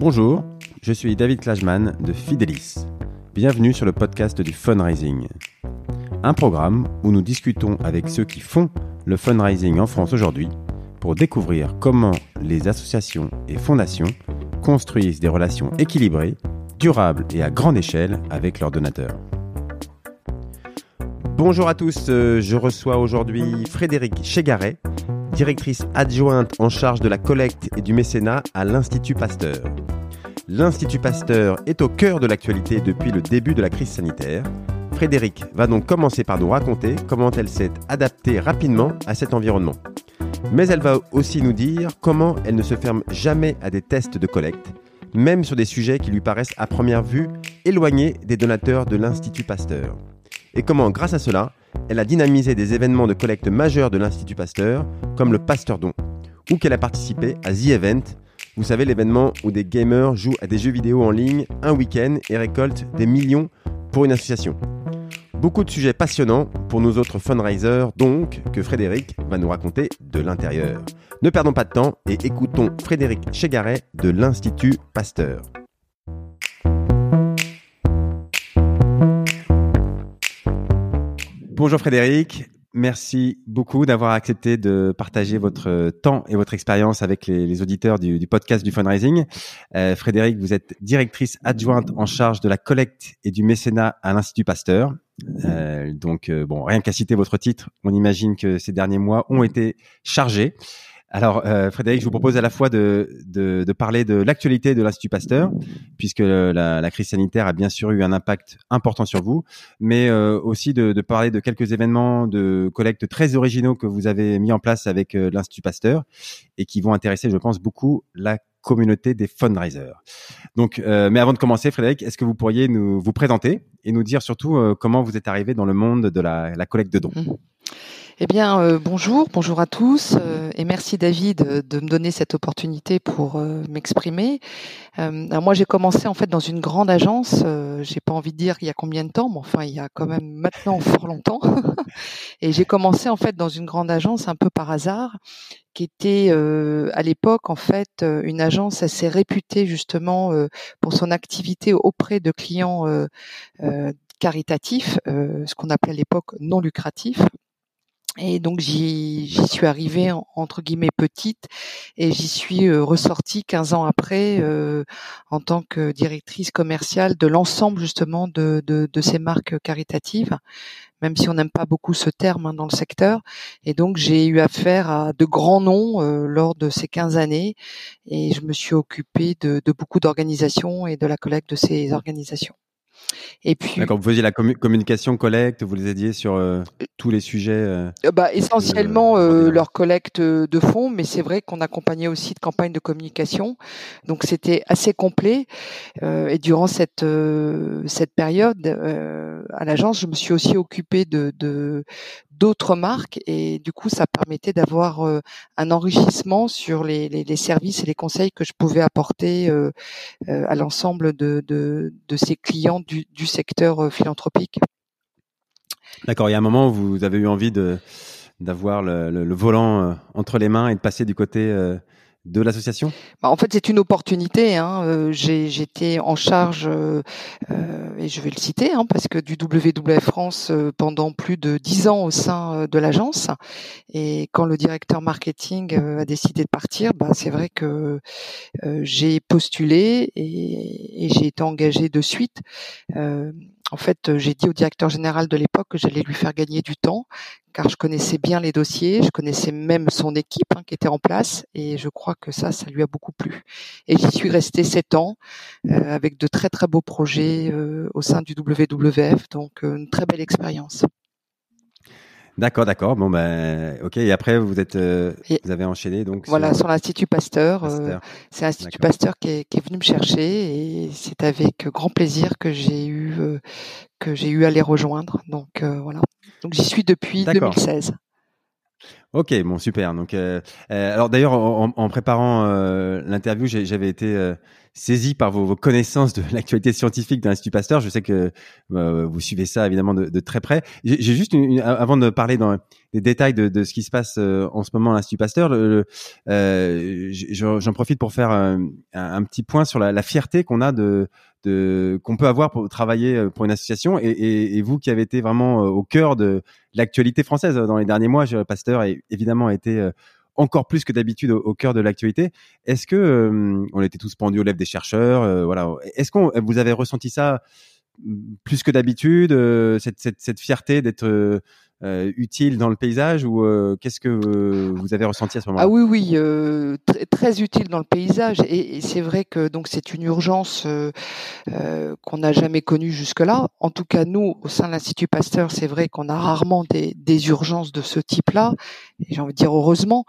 Bonjour, je suis David Klajman de Fidelis. Bienvenue sur le podcast du fundraising. Un programme où nous discutons avec ceux qui font le fundraising en France aujourd'hui pour découvrir comment les associations et fondations construisent des relations équilibrées, durables et à grande échelle avec leurs donateurs. Bonjour à tous, euh, je reçois aujourd'hui Frédéric Chegaret, directrice adjointe en charge de la collecte et du mécénat à l'Institut Pasteur. L'Institut Pasteur est au cœur de l'actualité depuis le début de la crise sanitaire. Frédéric va donc commencer par nous raconter comment elle s'est adaptée rapidement à cet environnement. Mais elle va aussi nous dire comment elle ne se ferme jamais à des tests de collecte, même sur des sujets qui lui paraissent à première vue éloignés des donateurs de l'Institut Pasteur. Et comment, grâce à cela, elle a dynamisé des événements de collecte majeurs de l'Institut Pasteur, comme le Pasteur Don, ou qu'elle a participé à The Event, vous savez l'événement où des gamers jouent à des jeux vidéo en ligne un week-end et récoltent des millions pour une association. Beaucoup de sujets passionnants pour nous autres fundraisers, donc, que Frédéric va nous raconter de l'intérieur. Ne perdons pas de temps et écoutons Frédéric Chegaret de l'Institut Pasteur. Bonjour Frédéric, merci beaucoup d'avoir accepté de partager votre temps et votre expérience avec les, auditeurs du, podcast du fundraising. Euh, Frédéric, vous êtes directrice adjointe en charge de la collecte et du mécénat à l'Institut Pasteur. Euh, donc, euh, bon, rien qu'à citer votre titre, on imagine que ces derniers mois ont été chargés. Alors, euh, Frédéric, je vous propose à la fois de, parler de l'actualité de l'Institut Pasteur, puisque la, la, crise sanitaire a bien sûr eu un impact important sur vous, mais euh, aussi de, parler de quelques événements de collecte très originaux que vous avez mis en place avec euh, l'Institut Pasteur et qui vont intéresser, je pense, beaucoup la communauté des fundraisers. Donc, euh, mais avant de commencer, Frédéric, est-ce que vous pourriez nous vous présenter et nous dire surtout euh, comment vous êtes arrivé dans le monde de la, la collecte de dons? Mmh. Eh bien, euh, bonjour, bonjour à tous, euh, et merci David euh, de me donner cette opportunité pour m'exprimer. moi, j'ai commencé en fait dans une grande agence. j'ai pas envie de dire il y a combien de temps, mais enfin, il y a quand même maintenant fort longtemps. et j'ai commencé en fait dans une grande agence un peu par hasard, qui était à l'époque en fait une agence assez réputée justement pour son activité auprès de clients caritatifs, ce qu'on appelait à l'époque non lucratifs. Et donc j'y suis arrivée entre guillemets petite et j'y suis ressortie 15 ans après en tant que directrice commerciale de l'ensemble justement de, de, ces marques caritatives, même si on n'aime pas beaucoup ce terme hein, dans le secteur. Et donc j'ai eu affaire à de grands noms lors de ces 15 années et je me suis occupée de beaucoup d'organisations et de la collecte de ces organisations. Et puis, D'accord, vous faisiez la communication collecte, vous les aidiez sur euh, tous les sujets. Euh, euh, bah, essentiellement leur collecte de fonds, mais c'est vrai qu'on accompagnait aussi de campagnes de communication, donc c'était assez complet. et durant cette cette période à l'agence, je me suis aussi occupée de, de d'autres marques et du coup ça permettait d'avoir euh, un enrichissement sur les, les, services et les conseils que je pouvais apporter euh, euh, à l'ensemble de, de, de, ces clients du, secteur philanthropique. D'accord, il y a un moment où vous avez eu envie d'avoir le, le, volant entre les mains et de passer du côté de l'association? Bah, En fait, c'est une opportunité. Hein. Euh, j'étais en charge, euh, euh, et je vais le citer, hein, parce que du WWF France pendant plus de dix ans au sein de l'agence. Et quand le directeur marketing a décidé de partir, bah, c'est vrai que j'ai postulé et, et j'ai été engagée de suite en fait, j'ai dit au directeur général de l'époque que j'allais lui faire gagner du temps, car je connaissais bien les dossiers, je connaissais même son équipe hein, qui était en place, et je crois que ça, ça lui a beaucoup plu. Et j'y suis restée sept ans euh, avec de très très beaux projets euh, au sein du WWF, donc euh, une très belle expérience. D'accord, d'accord. Bon ben, ok. Et après, vous êtes, euh, vous avez enchaîné donc. Voilà, sur, l'Institut Pasteur. Euh, c'est l'Institut Pasteur qui est, qui est, venu me chercher et c'est avec grand plaisir que j'ai eu euh, que j'ai eu à les rejoindre. Donc voilà. Donc j'y suis depuis 2016. Ok, bon super. Donc, alors d'ailleurs, en, en, préparant l'interview, j'avais été saisi par vos, connaissances de l'actualité scientifique de l'Institut Pasteur. Je sais que euh, vous suivez ça évidemment de, très près. J'ai juste, une, une, avant de parler dans les détails de, ce qui se passe en ce moment à l'Institut Pasteur, j'en profite pour faire un, petit point sur la, fierté qu'on a de de qu'on peut avoir pour travailler euh, pour une association et, et, vous qui avez été vraiment euh, au cœur de l'actualité française euh, dans les derniers mois, Pasteur a évidemment été encore plus que d'habitude au, cœur de l'actualité. Est-ce que on était tous pendus aux lèvres des chercheurs, voilà. Est-ce qu'on vous avez ressenti ça plus que d'habitude, cette, cette, cette, fierté d'être euh, utile dans le paysage ou euh, qu'est-ce que euh, vous avez ressenti à ce moment-là? Ah oui, oui, euh, très, très utile dans le paysage et, et c'est vrai que donc c'est une urgence qu'on n'a jamais connue jusque-là. En tout cas, nous, au sein de l'Institut Pasteur, c'est vrai qu'on a rarement des, des, urgences de ce type-là. J'ai envie de dire heureusement.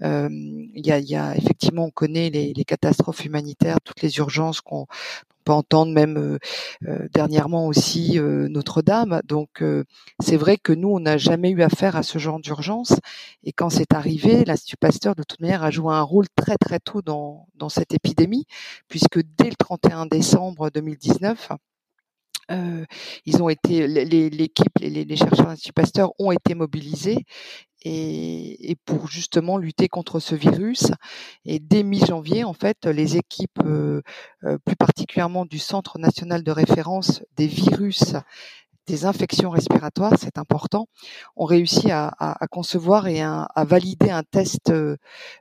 Il y a, y, a, effectivement, on connaît les, les catastrophes humanitaires, toutes les urgences qu'on peut entendre même euh, euh, dernièrement aussi euh, Notre-Dame. Donc c'est vrai que nous, on n'a jamais eu affaire à ce genre d'urgence. Et quand c'est arrivé, l'Institut Pasteur, de toute manière, a joué un rôle très très tôt dans, dans cette épidémie, puisque dès le 31 décembre 2019, euh, ils ont été l'équipe, les, les, chercheurs de l'Institut Pasteur ont été mobilisés et, et, pour justement lutter contre ce virus. Et dès mi-janvier, en fait, les équipes, euh, euh, plus particulièrement du Centre national de référence des virus des infections respiratoires, c'est important, ont réussi à, à, à concevoir et à, à, valider un test euh,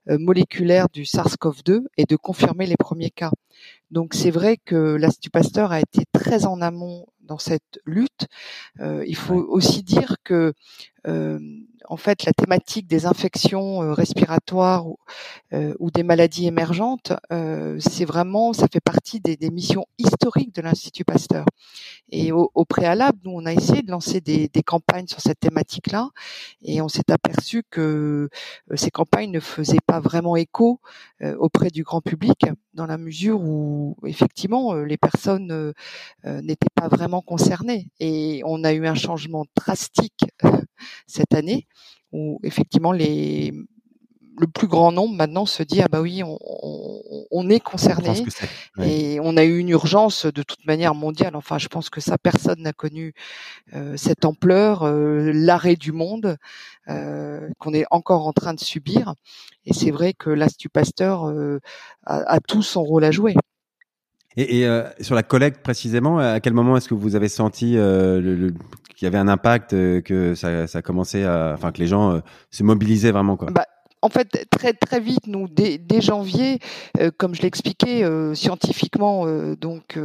moléculaire du SARS-CoV-2 et de confirmer les premiers cas. Donc c'est vrai que l'Institut Pasteur a été très en amont dans cette lutte. Euh, il faut aussi dire que euh, en fait, la thématique des infections euh, respiratoires ou, euh, ou, des maladies émergentes, euh, c'est vraiment, ça fait partie des, des missions historiques de l'Institut Pasteur. Et au, au, préalable, nous, on a essayé de lancer des, des campagnes sur cette thématique-là, et on s'est aperçu que ces campagnes ne faisaient pas vraiment écho auprès du grand public, dans la mesure où, effectivement, les personnes n'étaient pas vraiment concernées. Et on a eu un changement drastique cette année, où effectivement les le plus grand nombre maintenant se dit ah bah oui on, on, on est concerné et on a eu une urgence de toute manière mondiale. Enfin je pense que ça personne n'a connu euh, cette ampleur euh, l'arrêt du monde euh, qu'on est encore en train de subir. Et c'est vrai que l'Institut Pasteur a, a, tout son rôle à jouer. Et, et euh, sur la collecte précisément, à quel moment est-ce que vous avez senti euh, le, le, qu'il y avait un impact, euh, que ça, ça commençait à, enfin que les gens euh, se mobilisaient vraiment quoi. Bah, en fait, très très vite, nous dès, dès janvier, euh, comme je l'expliquais euh, scientifiquement, euh, donc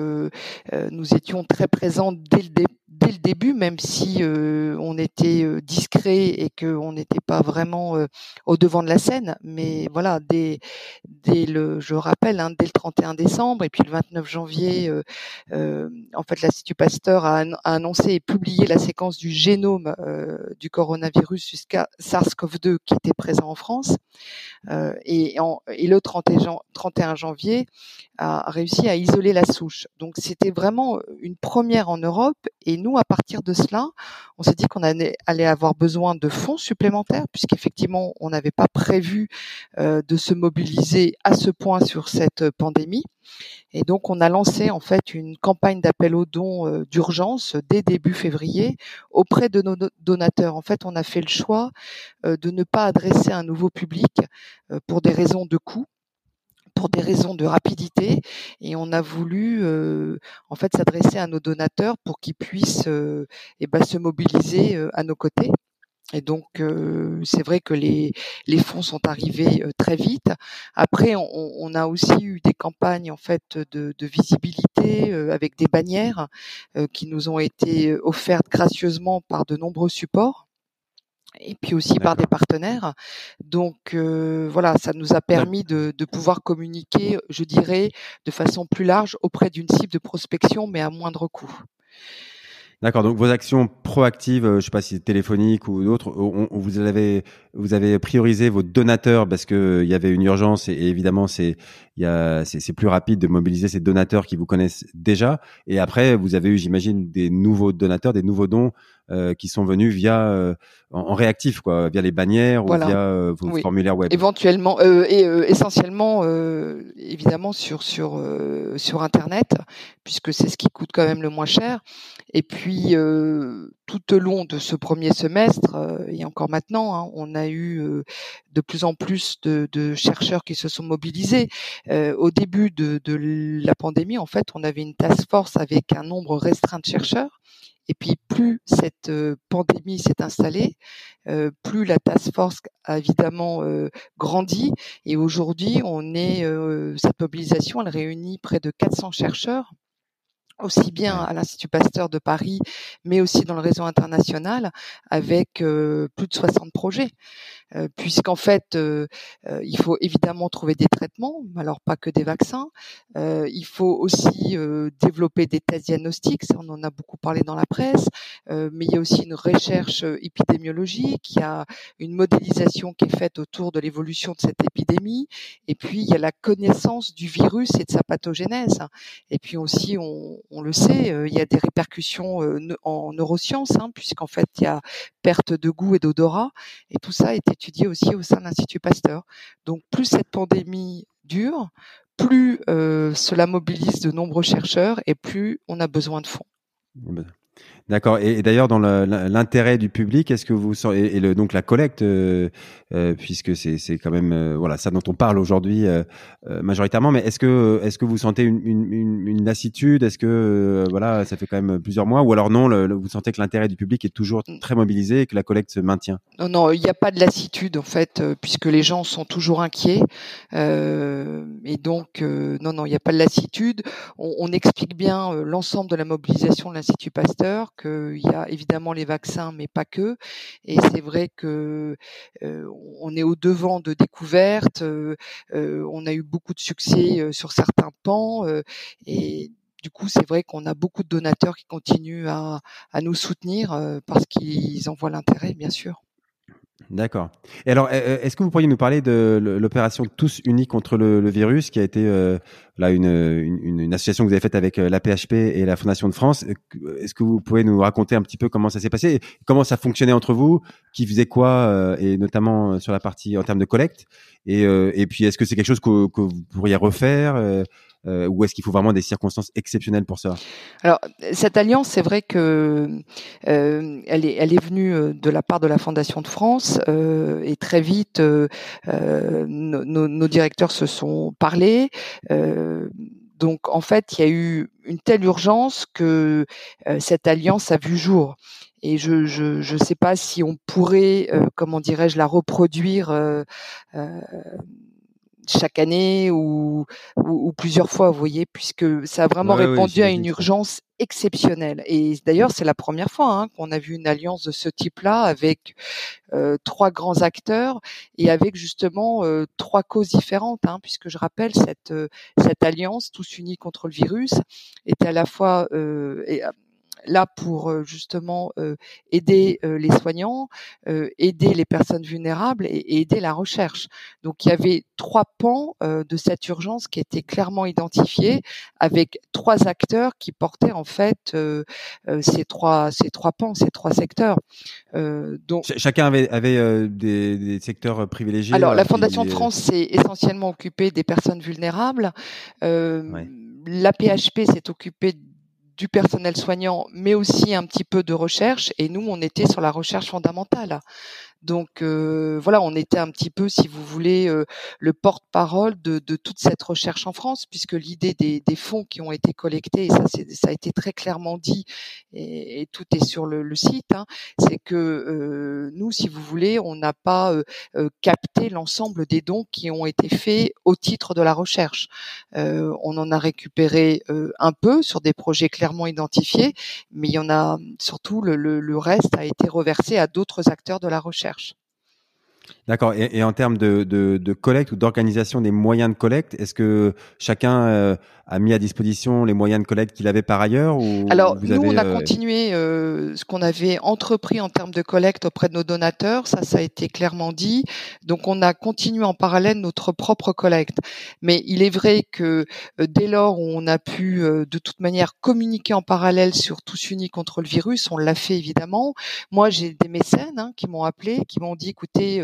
nous étions très présents dès le début dès le début, même si euh, on était euh, discret et qu'on n'était pas vraiment euh, au devant de la scène. Mais voilà, dès, dès le, je rappelle, hein, dès le 31 décembre et puis le 29 janvier, en fait, l'Institut Pasteur a, annoncé et publié la séquence du génome du coronavirus jusqu'à SARS-CoV-2 qui était présent en France. et, en, et le 31 janvier a réussi à isoler la souche. Donc c'était vraiment une première en Europe et nous, à partir de cela, on s'est dit qu'on allait avoir besoin de fonds supplémentaires, puisqu'effectivement, on n'avait pas prévu euh, de se mobiliser à ce point sur cette pandémie. Et donc, on a lancé en fait une campagne d'appel aux dons euh, d'urgence dès début février auprès de nos donateurs. En fait, on a fait le choix euh, de ne pas adresser un nouveau public euh, pour des raisons de coût pour des raisons de rapidité et on a voulu euh, en fait s'adresser à nos donateurs pour qu'ils puissent euh, et ben, se mobiliser euh, à nos côtés. Et donc euh, c'est vrai que les, les fonds sont arrivés euh, très vite. Après, on, on, a aussi eu des campagnes en fait de, de visibilité euh, avec des bannières qui nous ont été offertes gracieusement par de nombreux supports et puis aussi par des partenaires. Donc euh, voilà, ça nous a permis de, de, pouvoir communiquer, je dirais, de façon plus large auprès d'une cible de prospection, mais à moindre coût. D'accord. Donc vos actions proactives, je sais pas si c'est téléphonique ou d'autres, vous avez vous avez priorisé vos donateurs parce que il y avait une urgence et, évidemment c'est c'est plus rapide de mobiliser ces donateurs qui vous connaissent déjà. Et après, vous avez eu, j'imagine, des nouveaux donateurs, des nouveaux dons euh, qui sont venus via euh, en, réactif, quoi, via les bannières ou via euh, vos formulaires web. Éventuellement et essentiellement, évidemment sur sur sur internet, puisque c'est ce qui coûte quand même le moins cher. Et puis tout au long de ce premier semestre et encore maintenant, hein, on a eu de plus en plus de, chercheurs qui se sont mobilisés. au début de, de la pandémie, en fait, on avait une task force avec un nombre restreint de chercheurs et puis plus cette pandémie s'est installée, plus la task force a évidemment grandi. Et aujourd'hui, on est cette mobilisation, elle réunit près de 400 chercheurs aussi bien à l'Institut Pasteur de Paris, mais aussi dans le réseau international, avec plus de 60 projets. Puisqu'en fait, euh, il faut évidemment trouver des traitements, alors pas que des vaccins. il faut aussi développer des tests diagnostiques, on en a beaucoup parlé dans la presse, mais il y a aussi une recherche épidémiologique, il y a une modélisation qui est faite autour de l'évolution de cette épidémie, et puis il y a la connaissance du virus et de sa pathogénèse. Et puis aussi, on, on le sait, il y a des répercussions en neurosciences, hein, puisqu'en fait il y a perte de goût et d'odorat, et tout ça est étudié aussi au sein de l'Institut Pasteur. Donc plus cette pandémie dure, plus euh, cela mobilise de nombreux chercheurs et plus on a besoin de fonds. D'accord. Et, d'ailleurs, dans l'intérêt du public, est-ce que vous et, et le, donc la collecte, euh, euh, puisque c'est quand même euh, voilà ça dont on parle aujourd'hui majoritairement, mais est-ce que est-ce que vous sentez une, une, une lassitude? Est-ce que voilà ça fait quand même plusieurs mois, ou alors non, vous sentez que l'intérêt du public est toujours très mobilisé et que la collecte se maintient? Non, non, il n'y a pas de lassitude en fait, puisque les gens sont toujours inquiets, et donc non, non, il n'y a pas de lassitude. On, on explique bien l'ensemble de la mobilisation de l'Institut Pasteur qu'il y a évidemment les vaccins, mais pas que. Et c'est vrai que euh, on est au devant de découvertes. Euh, on a eu beaucoup de succès sur certains pans et du coup, c'est vrai qu'on a beaucoup de donateurs qui continuent à, à nous soutenir parce qu'ils en voient l'intérêt, bien sûr. D'accord. Et alors, est-ce que vous pourriez nous parler de l'opération Tous Unis contre le, virus, qui a été euh, là une, association que vous avez faite avec euh, la PHP et la Fondation de France. Est-ce que vous pouvez nous raconter un petit peu comment ça s'est passé, comment ça fonctionnait entre vous, qui faisait quoi, euh, et notamment sur la partie en termes de collecte? Et, puis, est-ce que c'est quelque chose que, vous pourriez refaire euh, ou est-ce qu'il faut vraiment des circonstances exceptionnelles pour ça? Alors cette alliance, c'est vrai que euh, elle est venue euh, de la part de la Fondation de France euh, et très vite euh, euh nos, directeurs se sont parlé. donc en fait, il y a eu une telle urgence que cette alliance a vu jour et je je sais pas si on pourrait comment dirais-je la reproduire chaque année ou, ou, plusieurs fois, vous voyez, puisque ça a vraiment répondu à une urgence exceptionnelle. Et d'ailleurs, c'est la première fois hein, qu'on a vu une alliance de ce type-là avec euh, trois grands acteurs et avec justement euh, trois causes différentes, hein, puisque je rappelle cette euh, cette alliance tous unis contre le virus était à la fois et, là pour euh, justement euh, aider euh, les soignants, aider les personnes vulnérables et, aider la recherche. Donc il y avait trois pans de cette urgence qui étaient clairement identifiés avec trois acteurs qui portaient en fait ces trois ces trois pans, ces trois secteurs. donc chacun avait avait des, des, secteurs privilégiés. Alors la Fondation de France s'est essentiellement occupée des personnes vulnérables. La PHP s'est occupée du personnel soignant, mais aussi un petit peu de recherche. Et nous, on était sur la recherche fondamentale. Donc euh, voilà, on était un petit peu, si vous voulez, euh, le porte-parole de, de, toute cette recherche en France, puisque l'idée des, des, fonds qui ont été collectés, et ça, ça a été très clairement dit, et, et tout est sur le, le site, hein, c'est que euh, nous, si vous voulez, on n'a pas capté l'ensemble des dons qui ont été faits au titre de la recherche. on en a récupéré un peu sur des projets clairement identifiés, mais il y en a surtout le, le, le reste a été reversé à d'autres acteurs de la recherche recherche. D'accord. Et, en termes de, de collecte ou d'organisation des moyens de collecte, est-ce que chacun a mis à disposition les moyens de collecte qu'il avait par ailleurs ou Alors nous, on a euh, continué euh, ce qu'on avait entrepris en termes de collecte auprès de nos donateurs. Ça, ça a été clairement dit. Donc on a continué en parallèle notre propre collecte. Mais il est vrai que euh, dès lors où on a pu de toute manière communiquer en parallèle sur Tous Unis contre le virus, on l'a fait évidemment. Moi, j'ai des mécènes hein, qui m'ont appelé, qui m'ont dit écoutez,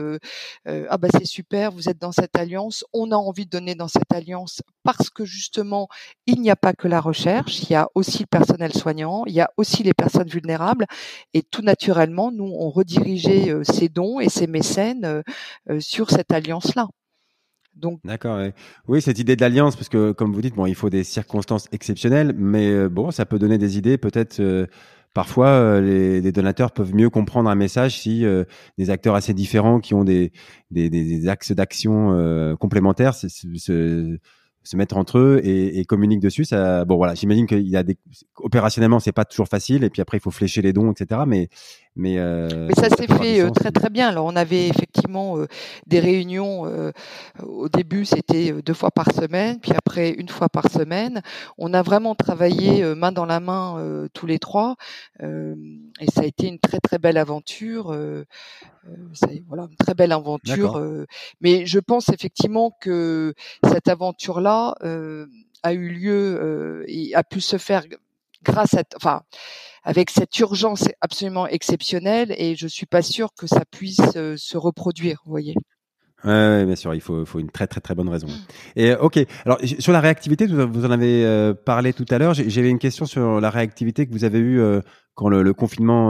ah bah c'est super, vous êtes dans cette alliance, on a envie de donner dans cette alliance parce que justement il n'y a pas que la recherche, il y a aussi le personnel soignant, il y a aussi les personnes vulnérables, et tout naturellement, nous, on redirigeait euh, ces dons et ces mécènes euh, euh, sur cette alliance-là. Donc, D'accord. Oui, cette idée de l'alliance, parce que comme vous dites, bon, il faut des circonstances exceptionnelles, mais bon, ça peut donner des idées. Peut-être parfois, les, donateurs peuvent mieux comprendre un message si des acteurs assez différents qui ont des axes d'action complémentaires se mettre entre eux et, et communiquent dessus. Ça, bon voilà, j'imagine qu'il y a des opérationnellement c'est pas toujours facile et puis après il faut flécher les dons, etc. Mais mais, euh, mais ça s'est fait euh, très très bien. Alors on avait effectivement euh, des réunions. Euh, au début c'était deux fois par semaine, puis après une fois par semaine. On a vraiment travaillé main dans la main tous les trois et ça a été une très très belle aventure. voilà, une très belle aventure. mais je pense effectivement que cette aventure-là a eu lieu et a pu se faire grâce à, enfin, avec cette urgence absolument exceptionnelle, et je suis pas sûr que ça puisse euh, se reproduire. Vous voyez. Ouais, bien sûr, il faut, faut une très très très bonne raison. Et ok, alors sur la réactivité, vous en avez euh, parlé tout à l'heure. J'avais une question sur la réactivité que vous avez eue euh, quand le, confinement,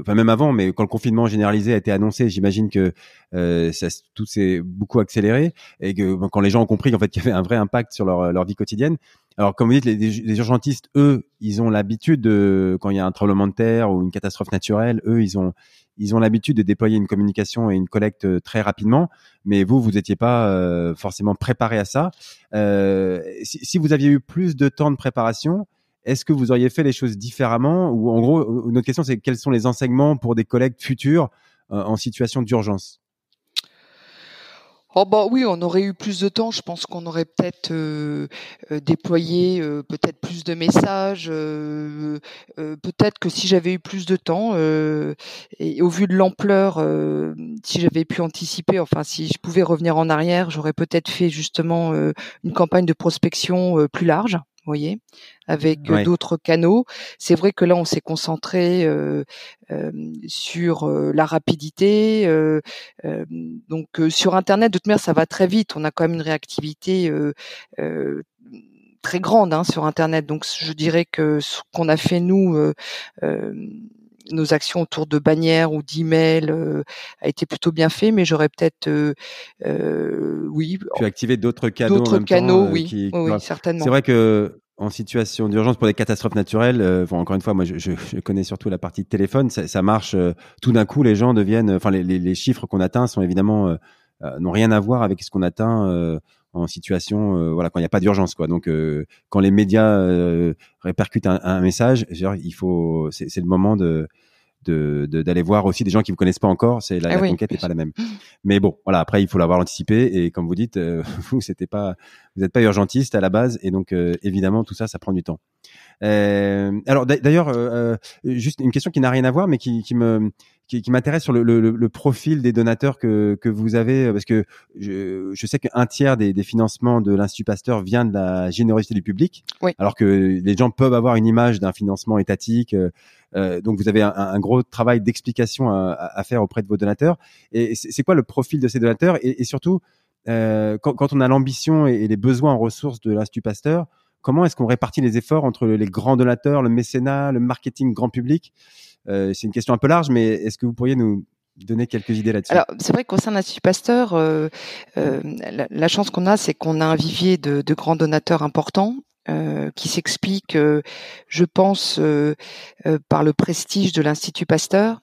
enfin même avant, mais quand le confinement généralisé a été annoncé, j'imagine que ça, tout s'est beaucoup accéléré et que quand les gens ont compris qu'en fait qu'il y avait un vrai impact sur leur, leur vie quotidienne, alors, comme vous dites, les, urgentistes, eux, ils ont l'habitude de, quand il y a un tremblement de terre ou une catastrophe naturelle, eux, ils ont, ils ont l'habitude de déployer une communication et une collecte euh, très rapidement. Mais vous, vous n'étiez pas euh, forcément préparé à ça. Euh, si, vous aviez eu plus de temps de préparation, est-ce que vous auriez fait les choses différemment Ou en gros, notre question, c'est quels sont les enseignements pour des collectes futures en situation d'urgence? Oh bah oui, on aurait eu plus de temps. Je pense qu'on aurait peut-être euh, euh, déployé euh, peut-être plus de messages. peut-être que si j'avais eu plus de temps et au vu de l'ampleur, si j'avais pu anticiper, enfin si je pouvais revenir en arrière, j'aurais peut-être fait justement une campagne de prospection plus large voyez, avec d'autres canaux. C'est vrai que là, on s'est concentré sur la rapidité. donc sur Internet, de toute manière, ça va très vite. On a quand même une réactivité très grande hein, sur Internet. Donc je dirais que ce qu'on a fait nous nos actions autour de bannières ou d'emails euh, a été plutôt bien fait, mais j'aurais peut-être, euh, euh, oui, pu activer d'autres canaux. D'autres canaux, oui, oui, certainement. C'est vrai que en situation d'urgence pour des catastrophes naturelles, bon, encore une fois, moi, je, je, connais surtout la partie de téléphone. Ça, ça marche. tout d'un coup, les gens deviennent. Enfin, les, les, les chiffres qu'on atteint sont évidemment n'ont rien à voir avec ce qu'on atteint en situation voilà quand il n'y a pas d'urgence quoi donc quand les médias répercutent un, un message il faut c'est le moment de d'aller voir aussi des gens qui vous connaissent pas encore. C'est la, ah conquête n'est pas la même. Mais bon, voilà. Après, il faut l'avoir anticipé. Et comme vous dites, euh, vous c'était pas, vous n'êtes pas urgentiste à la base, et donc euh, évidemment tout ça, ça prend du temps. Euh, alors d'ailleurs, juste une question qui n'a rien à voir, mais qui, qui me qui, qui m'intéresse sur le, le, le, profil des donateurs que, que vous avez, parce que je, je sais qu'un tiers des, des, financements de l'Institut Pasteur vient de la générosité du public, oui. alors que les gens peuvent avoir une image d'un financement étatique. Euh, donc vous avez un, un gros travail d'explication à, à, faire auprès de vos donateurs. Et c'est quoi le profil de ces donateurs? Et, et surtout, euh, quand, quand, on a l'ambition et, les besoins en ressources de l'Institut Pasteur, comment est-ce qu'on répartit les efforts entre les grands donateurs, le mécénat, le marketing grand public? Euh, C'est une question un peu large, mais est-ce que vous pourriez nous donner quelques idées là-dessus? Alors, c'est vrai sein de l'Institut Pasteur, euh, euh, la, chance qu'on a, c'est qu'on a un vivier de, grands donateurs importants euh, qui s'explique, euh, je pense, euh, par le prestige de l'Institut Pasteur,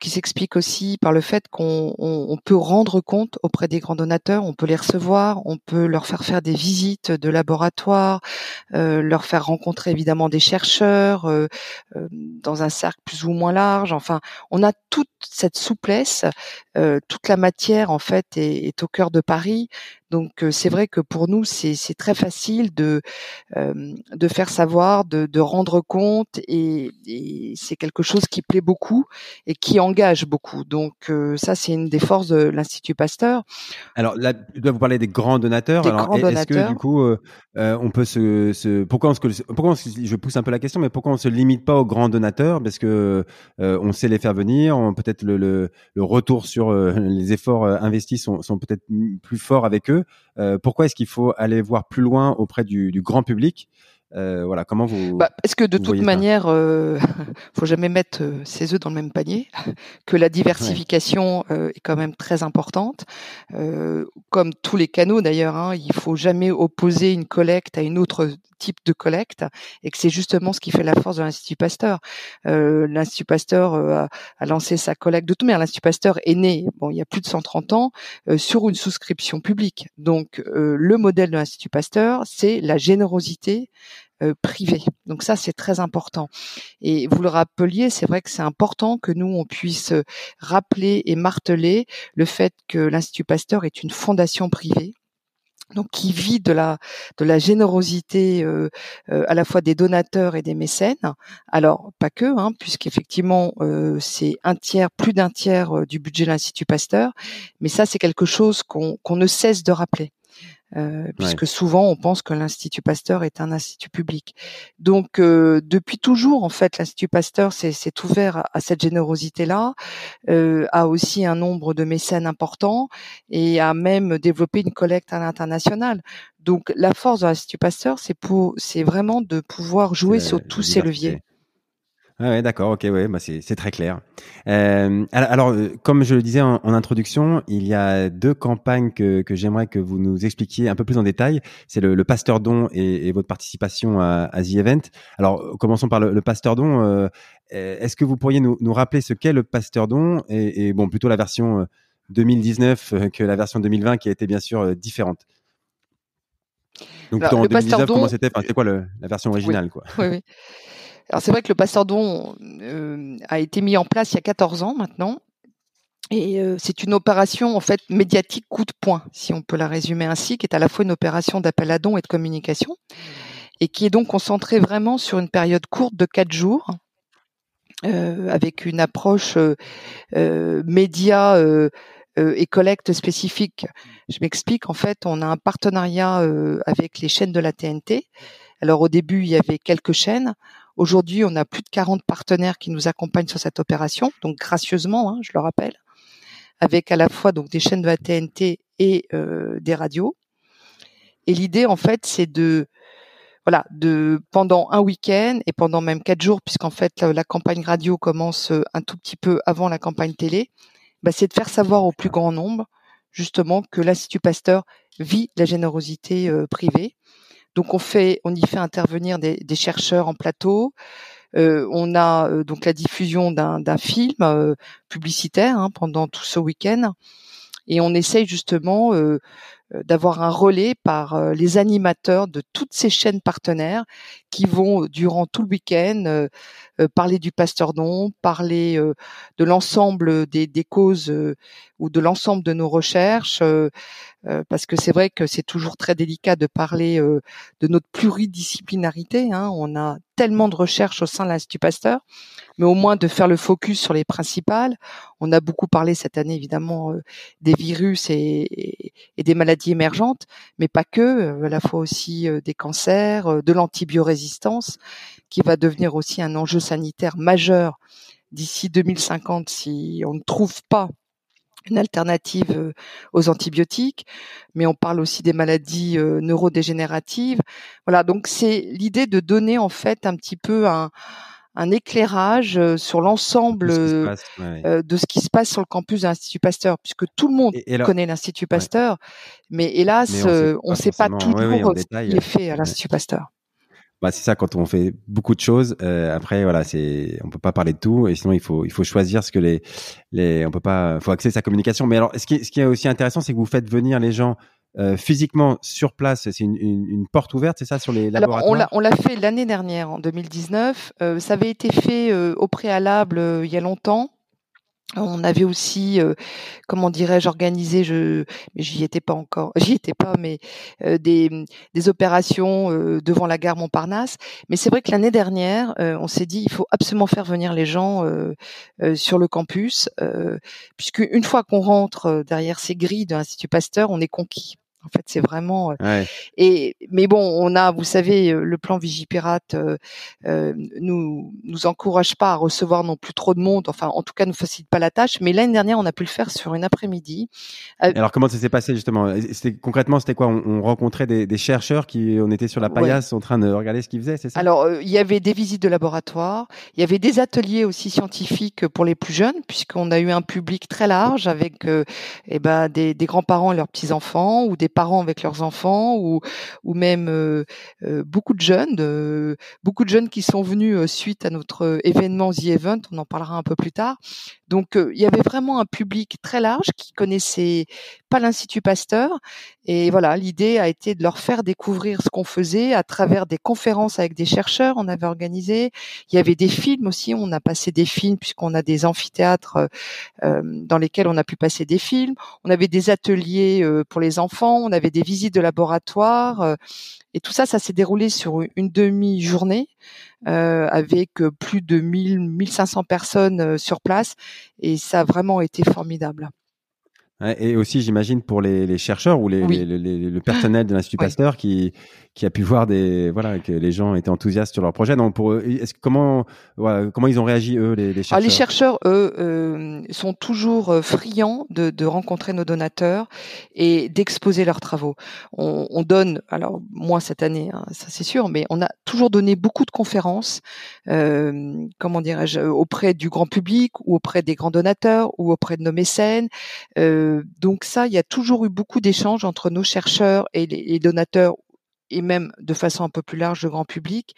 qui s'explique aussi par le fait qu'on on, peut rendre compte auprès des grands donateurs, on peut les recevoir, on peut leur faire faire des visites de laboratoire, leur faire rencontrer évidemment des chercheurs dans un cercle plus ou moins large. Enfin, on a toute cette souplesse toute la matière en fait est, au cœur de Paris. Donc c'est vrai que pour nous c'est très facile de de faire savoir, de, de rendre compte et, et c'est quelque chose qui plaît beaucoup et qui engage beaucoup. Donc ça c'est une des forces de l'Institut Pasteur. Alors là, je dois vous parler des grands donateurs. Des Alors est-ce que du coup on peut se, se pourquoi on se, pourquoi on je pousse un peu la question mais pourquoi on se limite pas aux grands donateurs? Parce que on sait les faire venir, peut-être le, le, le, retour sur les efforts investis sont, peut-être plus forts avec eux. Euh, pourquoi est-ce qu'il faut aller voir plus loin auprès du grand public? Euh, voilà, comment vous bah, Parce que de toute manière, euh, faut jamais mettre euh, ses œufs dans le même panier. Que la diversification euh, est quand même très importante. comme tous les canaux d'ailleurs, hein, il faut jamais opposer une collecte à une autre type de collecte, et que c'est justement ce qui fait la force de l'Institut Pasteur. L'Institut Pasteur a, a, lancé sa collecte. De toute manière, l'Institut Pasteur est né, bon, il y a plus de 130 ans, sur une souscription publique. Donc, le modèle de l'Institut Pasteur, c'est la générosité euh. Donc ça, c'est très important. Et vous le rappeliez, c'est vrai que c'est important que nous, on puisse euh, rappeler et marteler le fait que l'Institut Pasteur est une fondation privée donc qui vit de la de la générosité euh, à la fois des donateurs et des mécènes. Alors pas que, hein, puisqu'effectivement euh, c'est un tiers, plus d'un tiers du budget de l'Institut Pasteur, mais ça c'est quelque chose qu'on qu'on ne cesse de rappeler. Euh, puisque souvent on pense que l'Institut Pasteur est un institut public. Donc euh, depuis toujours, en fait, l'Institut Pasteur s'est ouvert à, cette générosité-là, euh, a aussi un nombre de mécènes important et a même développé une collecte à l'international. Donc la force de l'Institut Pasteur, c'est pour, c'est vraiment de pouvoir jouer sur tous ces leviers. Ah ouais, d'accord, ok, ouais, bah c'est très clair. Euh, alors, euh, comme je le disais en, introduction, il y a deux campagnes que, que j'aimerais que vous nous expliquiez un peu plus en détail. C'est le, le, Pasteur Don et, et, votre participation à, à, The Event. Alors, commençons par le, le Pasteur Don. Euh, est-ce que vous pourriez nous, nous rappeler ce qu'est le Pasteur Don et, et, bon, plutôt la version 2019 euh, que la version 2020 qui a été bien sûr différente. Donc, Alors, en 2019, comment c'était? Enfin, C'était quoi le, la version originale, quoi? oui, oui. Alors c'est vrai que le Pasteur Don euh, a été mis en place il y a 14 ans maintenant. Et euh, c'est une opération en fait médiatique coup de poing, si on peut la résumer ainsi, qui est à la fois une opération d'appel à dons et de communication, et qui est donc concentrée vraiment sur une période courte de quatre jours, euh, avec une approche euh, média et collecte spécifique. Je m'explique. En fait, on a un partenariat avec les chaînes de la TNT. Alors au début, il y avait quelques chaînes. Aujourd'hui, on a plus de 40 partenaires qui nous accompagnent sur cette opération, donc gracieusement, hein, je le rappelle, avec à la fois donc des chaînes de la TNT et euh, des radios. Et l'idée, en fait, c'est de voilà, de pendant un week-end et pendant même quatre jours, puisqu'en fait la, campagne radio commence euh, un tout petit peu avant la campagne télé, bah, c'est de faire savoir au plus grand nombre justement que l'Institut Pasteur vit la générosité euh, privée donc on fait, on y fait intervenir des, chercheurs en plateau. Euh, on a euh, donc la diffusion d'un film euh, publicitaire hein, pendant tout ce week-end, et on essaye justement d'avoir un relais par les animateurs de toutes ces chaînes partenaires qui vont durant tout le week-end parler du pasteur don, parler de l'ensemble des, des, causes ou de l'ensemble de nos recherches, euh, parce que c'est vrai que c'est toujours très délicat de parler euh, de notre pluridisciplinarité. Hein. On a tellement de recherches au sein de l'Institut Pasteur, mais au moins de faire le focus sur les principales. On a beaucoup parlé cette année évidemment euh, des virus et, et, des maladies émergentes, mais pas que, à la fois aussi des cancers, de l'antibiorésistance, qui va devenir aussi un enjeu sanitaire majeur. D'ici 2050 si on ne trouve pas une alternative euh, aux antibiotiques, mais on parle aussi des maladies euh, neurodégénératives. Voilà, donc c'est l'idée de donner en fait un petit peu un, un éclairage euh, sur l'ensemble de ce qui se passe sur le campus de l'Institut Pasteur, puisque tout le monde connaît l'Institut Pasteur, mais hélas, on ne sait pas, toujours ce qui est fait à l'Institut Pasteur bah, c'est ça quand on fait beaucoup de choses. Euh, après, voilà, c'est on peut pas parler de tout et sinon il faut il faut choisir ce que les les on peut pas faut axer sa communication. Mais alors, ce qui ce qui est aussi intéressant, c'est que vous faites venir les gens euh, physiquement sur place. C'est une, une, une, porte ouverte, c'est ça sur les laboratoires? Alors, on l'a fait l'année dernière en 2019. Euh, ça avait été fait euh, au préalable euh, il y a longtemps On avait aussi, euh, comment dirais-je, organisé, je, mais j'y étais pas encore, j'y étais pas, mais euh, des, des opérations euh, devant la gare Montparnasse. Mais c'est vrai que l'année dernière, on s'est dit, il faut absolument faire venir les gens sur le campus, puisque une fois qu'on rentre derrière ces grilles de l'Institut Pasteur, on est conquis. En fait, c'est vraiment. Euh, et mais bon, on a, vous savez, euh, le plan Vigipirate euh, euh, nous nous encourage pas à recevoir non plus trop de monde. Enfin, en tout cas, nous facilite pas la tâche. Mais l'année dernière, on a pu le faire sur une après-midi. Alors, comment ça s'est passé justement? C'était concrètement, c'était quoi? On, rencontrait des, des, chercheurs qui, on était sur la paillasse en train de regarder ce qu'ils faisaient, c'est ça? Alors, il y avait des visites de laboratoire, il y avait des ateliers aussi scientifiques pour les plus jeunes, puisqu'on a eu un public très large avec, eh ben, des, des grands-parents et leurs petits enfants ou des parents avec leurs enfants ou, ou même euh, euh, beaucoup de jeunes, euh, beaucoup de jeunes qui sont venus suite à notre événement The Event, on en parlera un peu plus tard. Donc il y avait vraiment un public très large qui connaissait pas l'Institut Pasteur et voilà, l'idée a été de leur faire découvrir ce qu'on faisait à travers des conférences avec des chercheurs, on avait organisé, il y avait des films aussi, on a passé des films puisqu'on a des amphithéâtres dans lesquels on a pu passer des films, on avait des ateliers pour les enfants, on avait des visites de laboratoire. Euh, et tout ça, ça s'est déroulé sur une demi-journée euh, avec plus de 1000, 1500 personnes euh, sur place. Et ça a vraiment été formidable. Et aussi, j'imagine, pour les, chercheurs ou les, le personnel de l'Institut Pasteur qui, qui a pu voir des, voilà, que les gens étaient enthousiastes sur leur projet. Donc, pour est-ce, comment, voilà, comment ils ont réagi, eux, les, chercheurs ah, Les chercheurs, eux, euh, sont toujours euh, friands de, de, rencontrer nos donateurs et d'exposer leurs travaux. On, on donne, alors, moi, cette année, hein, ça c'est sûr, mais on a toujours donné beaucoup de conférences, euh, comment dirais-je, auprès du grand public ou auprès des grands donateurs ou auprès de nos mécènes. Euh, donc ça, il y a toujours eu beaucoup d'échanges entre nos chercheurs et les, donateurs, et même de façon un peu plus large, le grand public.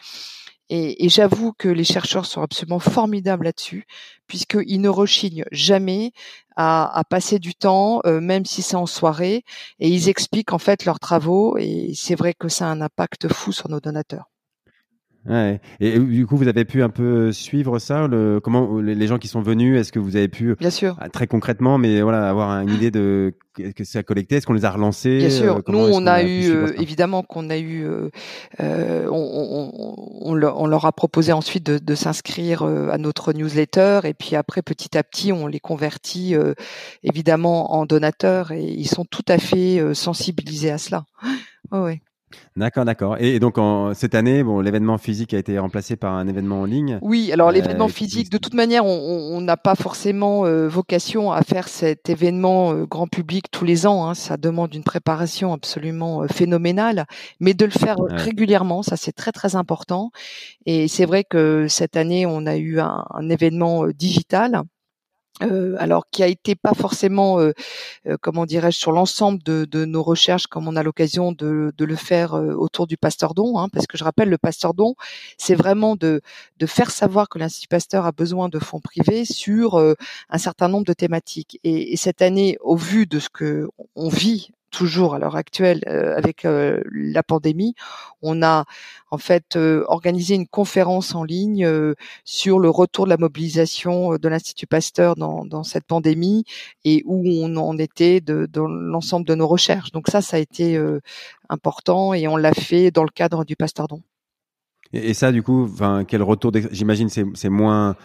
Et, j'avoue que les chercheurs sont absolument formidables là-dessus, puisqu'ils ne rechignent jamais à, passer du temps, euh, même si c'est en soirée, et ils expliquent en fait leurs travaux. Et c'est vrai que ça a un impact fou sur nos donateurs. Ouais. Et du coup, vous avez pu un peu suivre ça, le, comment les gens qui sont venus, est-ce que vous avez pu, bien sûr, ah, très concrètement, mais voilà, avoir une idée de que ça a collecté, est-ce qu'on les a relancés Bien sûr, euh, nous on, a, eu euh, évidemment qu'on a eu, euh, on, on, on, leur a proposé ensuite de, de s'inscrire à notre newsletter et puis après petit à petit on les convertit évidemment en donateurs et ils sont tout à fait sensibilisés à cela. Ouais, ouais. D'accord, d'accord. Et, donc en, cette année, bon, l'événement physique a été remplacé par un événement en ligne. Oui, alors l'événement euh, physique, de toute manière, on n'a pas forcément euh, vocation à faire cet événement euh, grand public tous les ans. Hein. ça demande une préparation absolument phénoménale, mais de le faire régulièrement, ça c'est très très important. Et c'est vrai que cette année, on a eu un, un événement digital euh, alors qui a été pas forcément, euh, euh, comment dirais-je, sur l'ensemble de, de, nos recherches, comme on a l'occasion de, de, le faire autour du Pasteur Don, hein, parce que je rappelle, le Pasteur Don, c'est vraiment de, de faire savoir que l'Institut Pasteur a besoin de fonds privés sur un certain nombre de thématiques. Et, et, cette année, au vu de ce que on vit toujours à l'heure actuelle euh, avec euh, la pandémie, on a en fait euh, organisé une conférence en ligne sur le retour de la mobilisation de l'Institut Pasteur dans, dans, cette pandémie et où on en était de, dans l'ensemble de nos recherches. Donc ça, ça a été important et on l'a fait dans le cadre du Pasteur Don. Et, ça, du coup, quel retour J'imagine c'est moins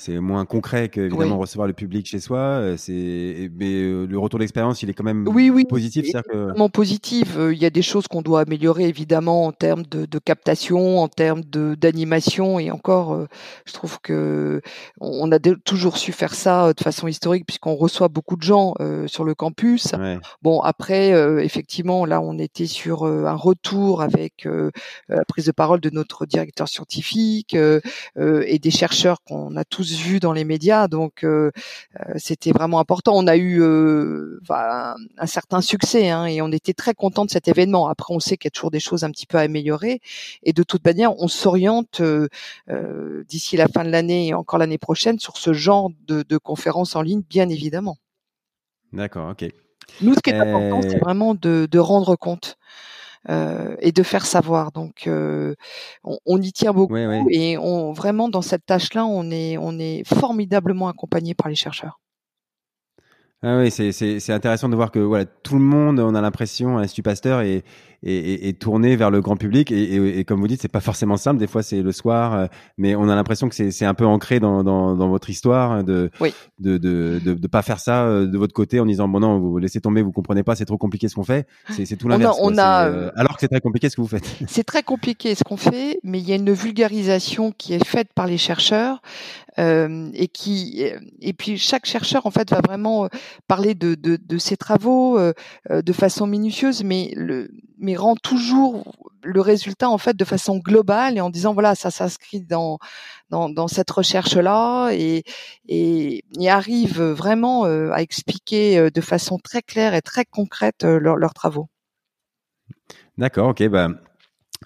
c'est moins concret que évidemment recevoir le public chez soi. Euh, c'est mais euh, le retour d'expérience, il est quand même oui, oui, positif. C'est positif. Euh, il y a des choses qu'on doit améliorer évidemment en termes de, de captation, en termes de d'animation et encore, je trouve que on a toujours su faire ça de façon historique puisqu'on reçoit beaucoup de gens sur le campus. Bon après, effectivement, là on était sur un retour avec la prise de parole de notre directeur scientifique et des chercheurs qu'on a tous vu dans les médias, donc euh, euh, c'était vraiment important. On a eu euh, un, certain succès hein, et on était très content de cet événement. Après, on sait qu'il y a toujours des choses un petit peu à améliorer et de toute manière, on s'oriente d'ici la fin de l'année et encore l'année prochaine sur ce genre de, de conférences en ligne, bien évidemment. D'accord, ok. Nous, ce qui est important, c'est vraiment de, de rendre compte. Et de faire savoir. Donc, on, y tient beaucoup et on vraiment dans cette tâche-là, on est on est formidablement accompagné par les chercheurs. Ah oui, c'est intéressant de voir que voilà tout le monde, on a l'impression, à l'Institut Pasteur est, est, est, tourné vers le grand public et, et, et comme vous dites, c'est pas forcément simple. Des fois, c'est le soir, euh, mais on a l'impression que c'est un peu ancré dans, dans, dans, votre histoire hein, de, de, de, de de pas faire ça euh, de votre côté en disant bon non, vous laissez tomber, vous comprenez pas, c'est trop compliqué ce qu'on fait. C'est tout l'inverse. On a, euh, alors que c'est très compliqué ce que vous faites. C'est très compliqué ce qu'on fait, mais il y a une vulgarisation qui est faite par les chercheurs euh, et qui et puis chaque chercheur en fait va vraiment parler de, de, de ses travaux euh, de façon minutieuse, mais le mais rend toujours le résultat en fait de façon globale et en disant voilà ça s'inscrit dans, dans, cette recherche là et et y arrive vraiment à expliquer de façon très claire et très concrète leurs travaux. D'accord, ok, bah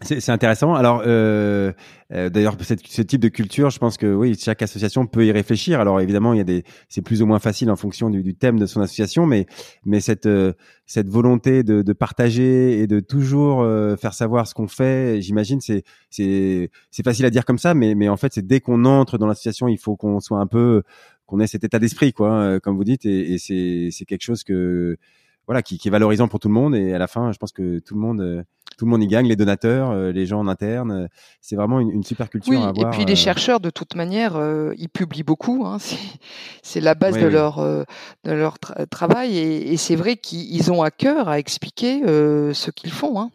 c'est intéressant. Alors, euh, euh, d'ailleurs, ce type de culture, je pense que oui, chaque association peut y réfléchir. Alors, évidemment, il y a des, c'est plus ou moins facile en fonction du, thème de son association, mais mais cette euh, cette volonté de, de, partager et de toujours euh, faire savoir ce qu'on fait, j'imagine, c'est c'est c'est facile à dire comme ça, mais mais en fait, c'est dès qu'on entre dans l'association, il faut qu'on soit un peu qu'on ait cet état d'esprit, quoi, comme vous dites, et, et c'est c'est quelque chose que voilà qui, qui est valorisant pour tout le monde et à la fin, je pense que tout le monde tout le monde y gagne, les donateurs, euh, les gens en interne. Euh, c'est vraiment une, super culture à avoir. Et puis les euh. chercheurs, de toute manière, ils publient beaucoup. Hein, c'est la base de, Leur, de leur travail. Et, c'est vrai qu'ils ont à cœur à expliquer ce qu'ils font. Hein.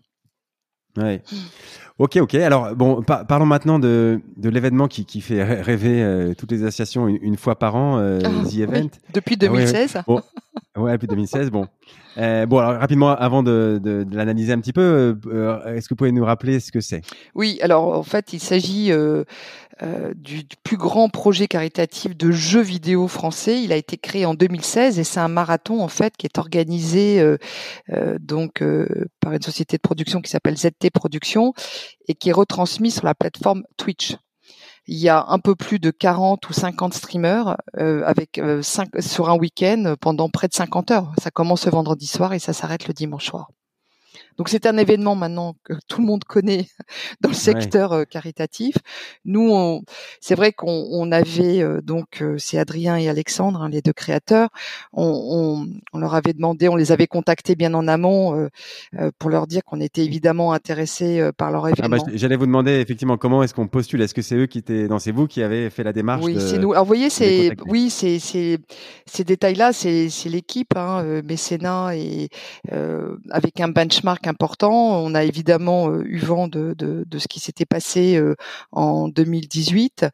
Ouais. Ok, ok. Alors, bon, parlons maintenant de, de l'événement qui, qui fait rêver toutes les associations une, fois par an, ah, The Event. Depuis 2016. Ah ouais, ouais, depuis 2016. Bon, euh, bon, alors rapidement, avant de, de, de l'analyser un petit peu, euh, euh, est-ce que vous pouvez nous rappeler ce que c'est? Oui, alors en fait, il s'agit euh, du, plus grand projet caritatif de jeux vidéo français. Il a été créé en 2016 et c'est un marathon en fait qui est organisé donc par une société de production qui s'appelle ZT Productions et qui est retransmis sur la plateforme Twitch il y a un peu plus de 40 ou 50 streamers euh, avec euh, sur un week-end pendant près de 50 heures. Ça commence le vendredi soir et ça s'arrête le dimanche soir. Donc c'est un événement maintenant que tout le monde connaît dans le secteur euh, caritatif. Nous, c'est vrai qu'on avait euh, donc euh, c'est Adrien et Alexandre, hein, les deux créateurs. On, leur avait demandé, on les avait contactés bien en amont pour leur dire qu'on était évidemment intéressés par leur ah bah, événement. J'allais vous demander effectivement comment est-ce qu'on postule? Est-ce que c'est eux qui étaient, non c'est vous qui avez fait la démarche Oui, c'est nous. Alors vous voyez, c'est oui, c'est ces détails-là, c'est l'équipe, hein, mécénat et avec un benchmark important. On a évidemment euh, eu vent de, ce qui s'était passé euh, en 2018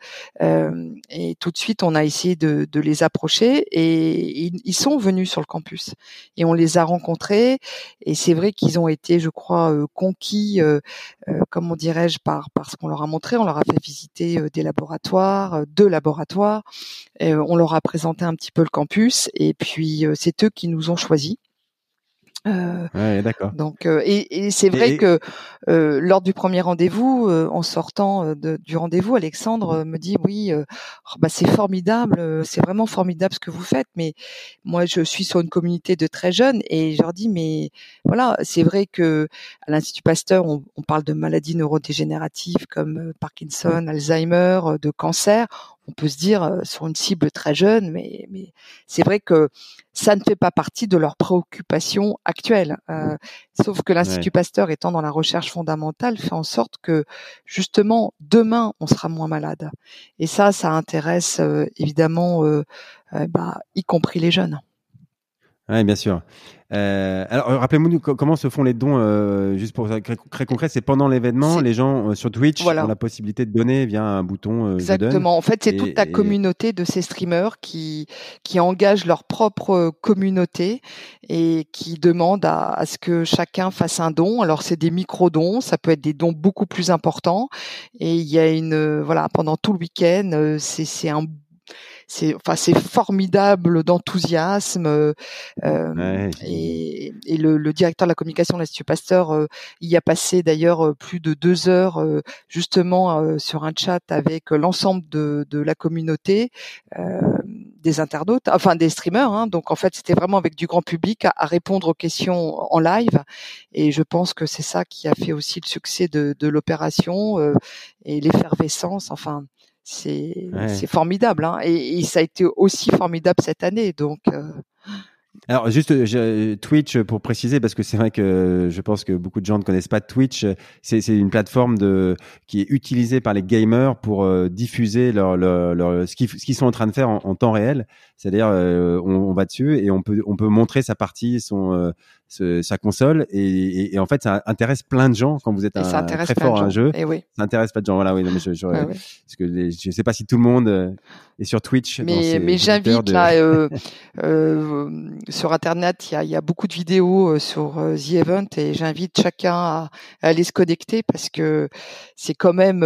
euh, et tout de suite on a essayé de, les approcher et ils, sont venus sur le campus et on les a rencontrés et c'est vrai qu'ils ont été, je crois, conquis, comment dirais-je, par, par ce qu'on leur a montré. On leur a fait visiter des laboratoires, deux laboratoires. on leur a présenté un petit peu le campus et puis c'est eux qui nous ont choisis. Euh, ouais, d'accord. Donc, euh, et, et c'est vrai que euh, lors du premier rendez-vous, euh, en sortant euh, de, du rendez-vous, Alexandre me dit oui, oh, bah c'est formidable, c'est vraiment formidable ce que vous faites, mais moi je suis sur une communauté de très jeunes et je leur dis mais voilà, c'est vrai que à l'Institut Pasteur on, on, parle de maladies neurodégénératives comme Parkinson, Alzheimer, de cancer on peut se dire sur une cible très jeune, mais, mais c'est vrai que ça ne fait pas partie de leurs préoccupations actuelles. Euh, sauf que l'Institut Pasteur, étant dans la recherche fondamentale, fait en sorte que justement demain on sera moins malade. Et ça, ça intéresse euh, évidemment, bah, y compris les jeunes. Oui, bien sûr. Euh, alors, euh, rappelez-moi comment se font les dons, euh, juste pour très, très concret, c'est pendant l'événement, les gens euh, sur Twitch ont la possibilité de donner via un bouton. Euh, Exactement. En fait, c'est toute la communauté de ces streamers qui qui engagent leur propre communauté et qui demandent à, à ce que chacun fasse un don. Alors, c'est des micro dons, ça peut être des dons beaucoup plus importants. Et il y a une voilà pendant tout le week-end, c'est c'est un c'est enfin c'est formidable d'enthousiasme euh, euh et, et le, le, directeur de la communication de l'Institut Pasteur euh, y a passé d'ailleurs euh, plus de deux heures justement sur un chat avec l'ensemble de, de, la communauté des internautes, enfin des streamers. Hein. donc en fait, c'était vraiment avec du grand public à, répondre aux questions en live. Et je pense que c'est ça qui a fait aussi le succès de, de l'opération euh, et l'effervescence. Enfin, c'est formidable. Hein. Et, et, ça a été aussi formidable cette année. Donc euh, alors juste Twitch pour préciser parce que c'est vrai que je pense que beaucoup de gens ne connaissent pas Twitch. C'est une plateforme de qui est utilisée par les gamers pour euh, diffuser leur, leur, leur ce qu'ils sont en train de faire en, temps réel. C'est-à-dire euh, on, on, va dessus et on peut on peut montrer sa partie, son euh, sa console et, et, en fait ça intéresse plein de gens quand vous êtes un, très fort à un jeu. Et eh oui. Ça intéresse pas de gens. Voilà oui. Non, mais je, je, parce que je sais pas si tout le monde est sur Twitch. Mais mais j'invite là euh, sur internet il y a, y a beaucoup de vidéos sur The Event et j'invite chacun à, à, aller se connecter parce que c'est quand même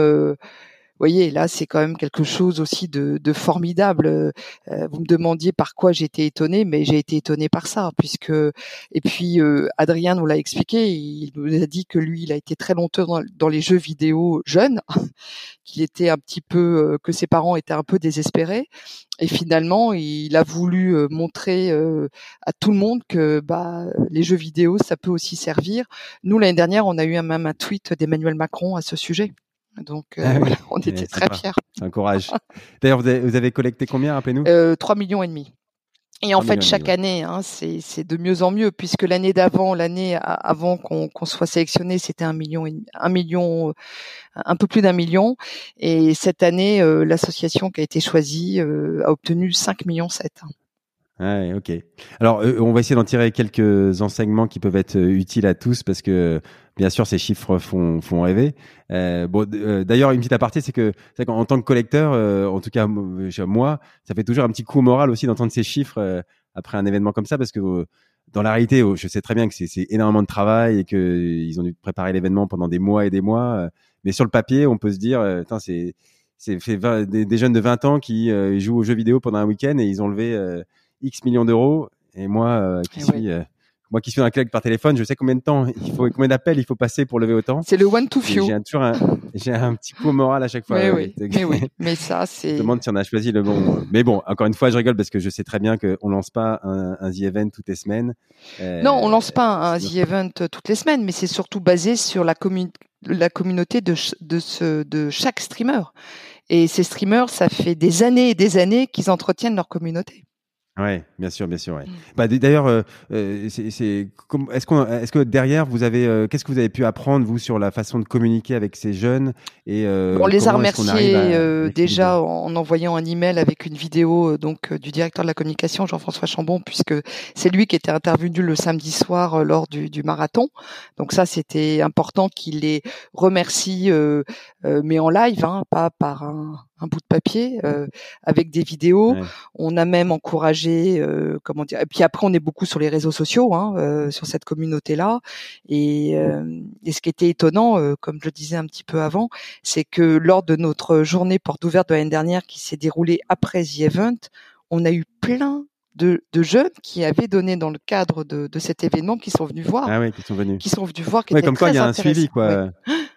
voyez, là, c'est quand même quelque chose aussi de, de formidable. Euh, vous me demandiez par quoi j'étais étonné, mais j'ai été étonné par ça, puisque et puis euh, Adrien nous l'a expliqué. Il nous a dit que lui, il a été très longtemps dans, les jeux vidéo jeunes, qu'il était un petit peu, euh, que ses parents étaient un peu désespérés, et finalement, il a voulu montrer à tout le monde que bah, les jeux vidéo, ça peut aussi servir. Nous, l'année dernière, on a eu même un tweet d'Emmanuel Macron à ce sujet. Donc, euh, ah on était très fiers. C'est un courage. D'ailleurs, vous, avez, collecté combien, rappelez-nous? Euh, 3 millions et demi. Et en fait, chaque année, hein, c'est de mieux en mieux, puisque l'année d'avant, l'année avant qu'on soit sélectionné, c'était un million, un million, un peu plus d'un million. Et cette année, euh, l'association qui a été choisie euh, a obtenu 5 millions 7. Ouais, ok. Alors, euh, on va essayer d'en tirer quelques enseignements qui peuvent être euh, utiles à tous parce que, bien sûr, ces chiffres font, font rêver. Euh, bon, euh, d'ailleurs, une petite aparté, c'est que, c'est qu'en tant que collecteur, en tout cas moi, ça fait toujours un petit coup moral aussi d'entendre ces chiffres après un événement comme ça parce que dans la réalité, je sais très bien que c'est énormément de travail et que ils ont dû préparer l'événement pendant des mois et des mois. mais sur le papier, on peut se dire, c'est c'est fait des, des, jeunes de 20 ans qui jouent aux jeux vidéo pendant un week-end et ils ont levé X millions d'euros. Et moi, euh, qui suis, euh, moi qui suis un collègue par téléphone, je sais combien de temps il faut, combien d'appels il faut passer pour lever autant. C'est le one to few. J'ai toujours un, j'ai un petit coup au moral à chaque fois. Mais oui, mais, oui. mais ça, c'est. Je me demande si on a choisi le bon. mais bon, encore une fois, je rigole parce que je sais très bien qu'on lance pas un, un The Event toutes les semaines. Euh, non, on lance pas un The Event toutes les semaines, mais c'est surtout basé sur la, la communauté de, de, ce, de chaque streamer. Et ces streamers, ça fait des années et des années qu'ils entretiennent leur communauté. Ouais, bien sûr, bien sûr. Ouais. Bah, D'ailleurs, euh, euh c'est, est-ce qu'on, est-ce que derrière vous avez, euh, qu'est-ce que vous avez pu apprendre vous sur la façon de communiquer avec ces jeunes et euh, On les a remerciés euh, déjà en envoyant un email avec une vidéo donc du directeur de la communication Jean-François Chambon, puisque c'est lui qui était intervenu le samedi soir lors du, du marathon. Donc ça, c'était important qu'il les remercie, mais en live, hein, pas par un un bout de papier euh, avec des vidéos. On a même encouragé, euh, comment dire. Et puis après, on est beaucoup sur les réseaux sociaux, hein, euh, sur cette communauté-là. Et, et, ce qui était étonnant, comme je le disais un petit peu avant, c'est que lors de notre journée porte ouverte de l'année dernière, qui s'est déroulée après The Event, on a eu plein de, de, jeunes qui avaient donné dans le cadre de, de, cet événement, qui sont venus voir. Ah oui, qui sont venus. Qui sont venus voir. Qui ouais, comme quoi, il y a un suivi, quoi. Ouais.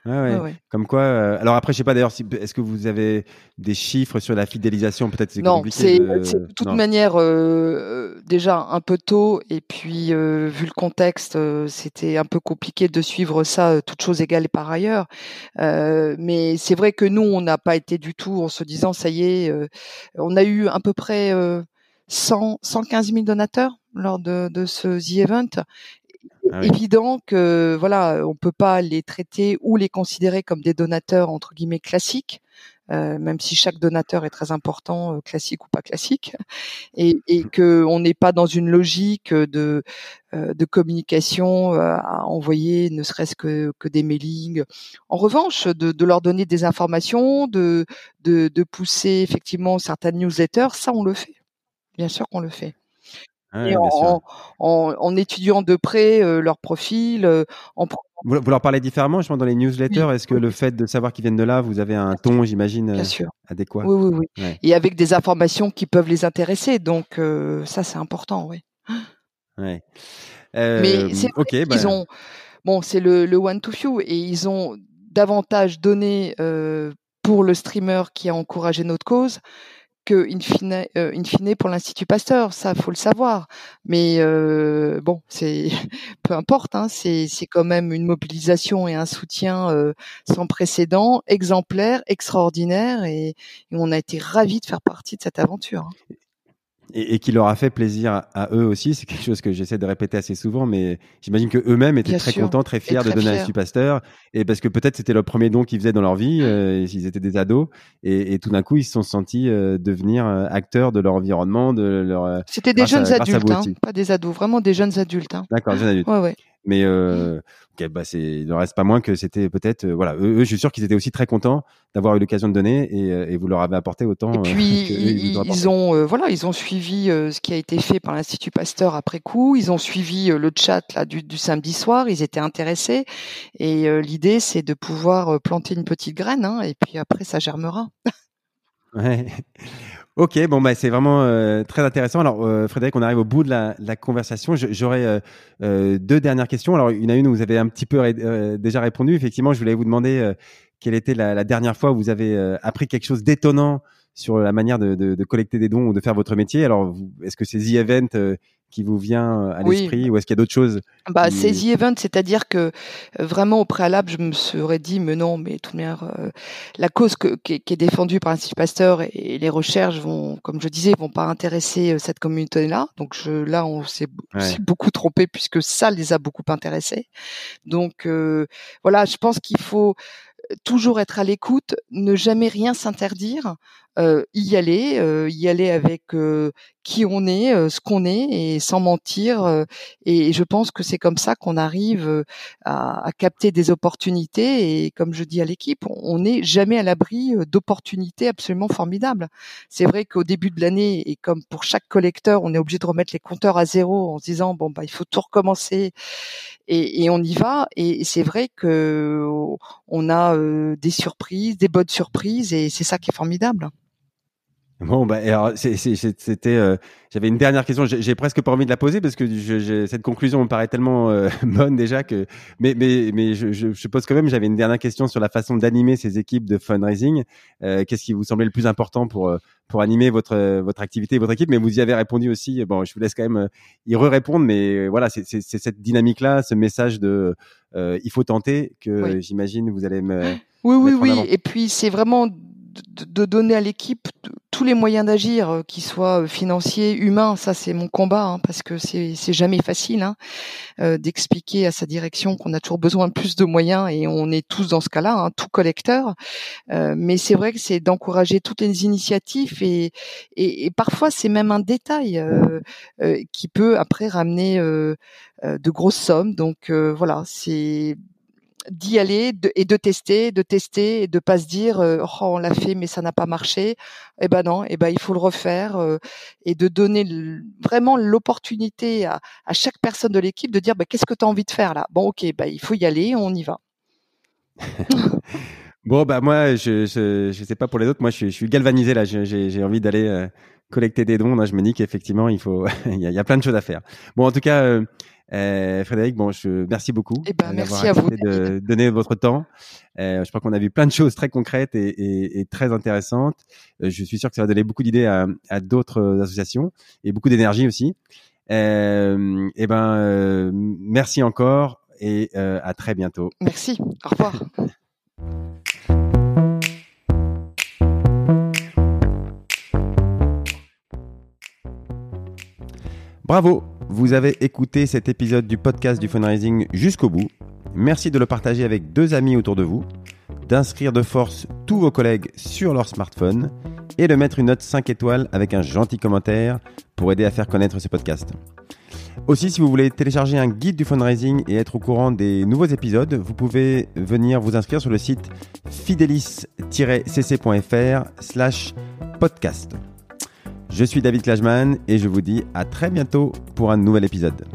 Ouais, Comme quoi. Euh, alors après, je sais pas d'ailleurs, si, est-ce que vous avez des chiffres sur la fidélisation? Peut-être c'est non, c'est de toute manière euh, déjà un peu tôt, et puis euh, vu le contexte, euh, c'était un peu compliqué de suivre ça, euh, toutes choses égales et par ailleurs. mais c'est vrai que nous, on n'a pas été du tout en se disant ça y est, on a eu à peu près 100, 115 000 donateurs lors de, de ce The Event. Ah Évident que voilà, on peut pas les traiter ou les considérer comme des donateurs entre guillemets classiques, euh, même si chaque donateur est très important, euh, classique ou pas classique, et, et mmh. que on n'est pas dans une logique de euh, de communication euh, à envoyer, ne serait-ce que, que des mailings. En revanche, de, de leur donner des informations, de, de de pousser effectivement certaines newsletters, ça on le fait. Bien sûr qu'on le fait. Ah en, étudiant de près euh, leur profil, euh, en vous, leur parlez différemment, je pense, dans les newsletters? Est-ce que le fait de savoir qu'ils viennent de là, vous avez un ton, j'imagine, adéquat? Oui, oui, oui. Et avec des informations qui peuvent les intéresser. Donc, ça, c'est important, oui. Ouais. Mais c'est bah ont, bon, c'est le, le one to few et ils ont davantage donné pour le streamer qui a encouragé notre cause que in fine, euh, in fine pour l'Institut Pasteur, ça faut le savoir. Mais euh, bon, c'est peu importe, hein, c'est quand même une mobilisation et un soutien euh, sans précédent, exemplaire, extraordinaire, et, et, on a été ravis de faire partie de cette aventure. Et, et, qui leur a fait plaisir à, eux aussi. C'est quelque chose que j'essaie de répéter assez souvent, mais j'imagine que eux-mêmes étaient très contents, très fiers de donner à l'Institut Pasteur, et parce que peut-être c'était le premier don qu'ils faisaient dans leur vie, euh, ils étaient des ados, et, et, tout d'un coup ils se sont sentis euh, devenir euh, acteurs de leur environnement, de leur. Euh, c'était des jeunes adultes, hein, pas des ados, vraiment des jeunes adultes. Hein. D'accord, jeunes adultes. Ouais, ouais. Mais euh, okay, bah c'est, il ne reste pas moins que c'était peut-être, euh, voilà, eux, eux, je suis sûr qu'ils étaient aussi très contents d'avoir eu l'occasion de donner et, euh, et, vous leur avez apporté autant. Et euh, puis ils, ils, ont, voilà, ils ont suivi ce qui a été fait par l'Institut Pasteur après coup. Ils ont suivi le chat là du, du, samedi soir. Ils étaient intéressés et l'idée c'est de pouvoir planter une petite graine hein, et puis après ça germera. ouais. Ok, bon bah c'est vraiment euh, très intéressant. Alors euh, Frédéric, on arrive au bout de la, la conversation. J'aurais euh, euh, deux dernières questions. Alors une à une, vous avez un petit peu déjà répondu. Effectivement, je voulais vous demander quelle était la, la, dernière fois où vous avez appris quelque chose d'étonnant sur la manière de, de, de, collecter des dons ou de faire votre métier. Alors, est-ce que Event euh, qui vous vient à l'esprit ou est-ce qu'il y a d'autres choses bah, qui... C'est The Event, c'est-à-dire que euh, vraiment au préalable, je me serais dit, mais non, mais tout euh, la cause que, qui, est, qui, est, défendue par l'Institut Pasteur et, les recherches vont, comme je disais, vont pas intéresser euh, cette communauté-là. Donc je, là, on s'est ouais. beaucoup trompé puisque ça les a beaucoup intéressés. Donc euh, voilà, je pense qu'il faut toujours être à l'écoute, ne jamais rien s'interdire, euh, y aller, euh, y aller avec euh, qui on est, euh, ce qu'on est, et sans mentir. Euh, et je pense que c'est comme ça qu'on arrive à, à, capter des opportunités. Et comme je dis à l'équipe, on n'est jamais à l'abri d'opportunités absolument formidables. C'est vrai qu'au début de l'année, et comme pour chaque collecteur, on est obligé de remettre les compteurs à zéro en se disant bon bah il faut tout recommencer, et, et on y va. Et c'est vrai que on a des surprises, des bonnes surprises, et c'est ça qui est formidable. Bon, bah, alors, c'était, euh, j'avais une dernière question. J'ai presque pas envie de la poser parce que je, cette conclusion me paraît tellement euh, bonne déjà que, mais, mais, mais je, je, je pose quand même. J'avais une dernière question sur la façon d'animer ces équipes de fundraising. Euh, Qu'est-ce qui vous semblait le plus important pour euh, pour animer votre votre activité et votre équipe? Mais vous y avez répondu aussi. Bon, je vous laisse quand même euh, y re-répondre, mais voilà, c'est cette dynamique-là, ce message de il faut tenter que oui. j'imagine vous allez me. Oui, oui, oui. Et puis c'est vraiment de, donner à l'équipe tous les moyens d'agir, euh, qu'ils soient euh, financiers, humains. Ça, c'est mon combat, hein, parce que c'est jamais facile hein, euh, d'expliquer à sa direction qu'on a toujours besoin de plus de moyens, et on est tous dans ce cas-là, hein, tout collecteur. Euh, mais c'est vrai que c'est d'encourager toutes les initiatives, et, et, et parfois c'est même un détail euh, euh, qui peut après ramener de grosses sommes. Donc voilà, c'est d'y aller et de tester, de tester et de pas se dire euh, oh on l'a fait mais ça n'a pas marché. Eh ben non, eh ben il faut le refaire euh, et de donner vraiment l'opportunité à, à, chaque personne de l'équipe de dire bah, qu'est-ce que tu as envie de faire là? Bon ok, bah il faut y aller, on y va. bon bah moi je, je, sais pas pour les autres, moi je suis, galvanisé là, j'ai envie d'aller euh, collecter des dons. Là, je me dis qu'effectivement il faut il y, a, plein de choses à faire. Bon en tout cas euh, Frédéric, bon, je merci beaucoup. Eh ben, merci à vous de donner votre temps. Euh, je crois qu'on a vu plein de choses très concrètes et, et, et très intéressantes. Euh, je suis sûr que ça va donner beaucoup d'idées à, à d'autres associations et beaucoup d'énergie aussi. Euh, eh ben, euh, merci encore et euh, à très bientôt. Merci. Au revoir. Bravo vous avez écouté cet épisode du podcast du fundraising jusqu'au bout. Merci de le partager avec deux amis autour de vous, d'inscrire de force tous vos collègues sur leur smartphone et de mettre une note 5 étoiles avec un gentil commentaire pour aider à faire connaître ce podcast. Aussi, si vous voulez télécharger un guide du fundraising et être au courant des nouveaux épisodes, vous pouvez venir vous inscrire sur le site fidelis-cc.fr slash podcast. Je suis David Klajman et je vous dis à très bientôt pour un nouvel épisode.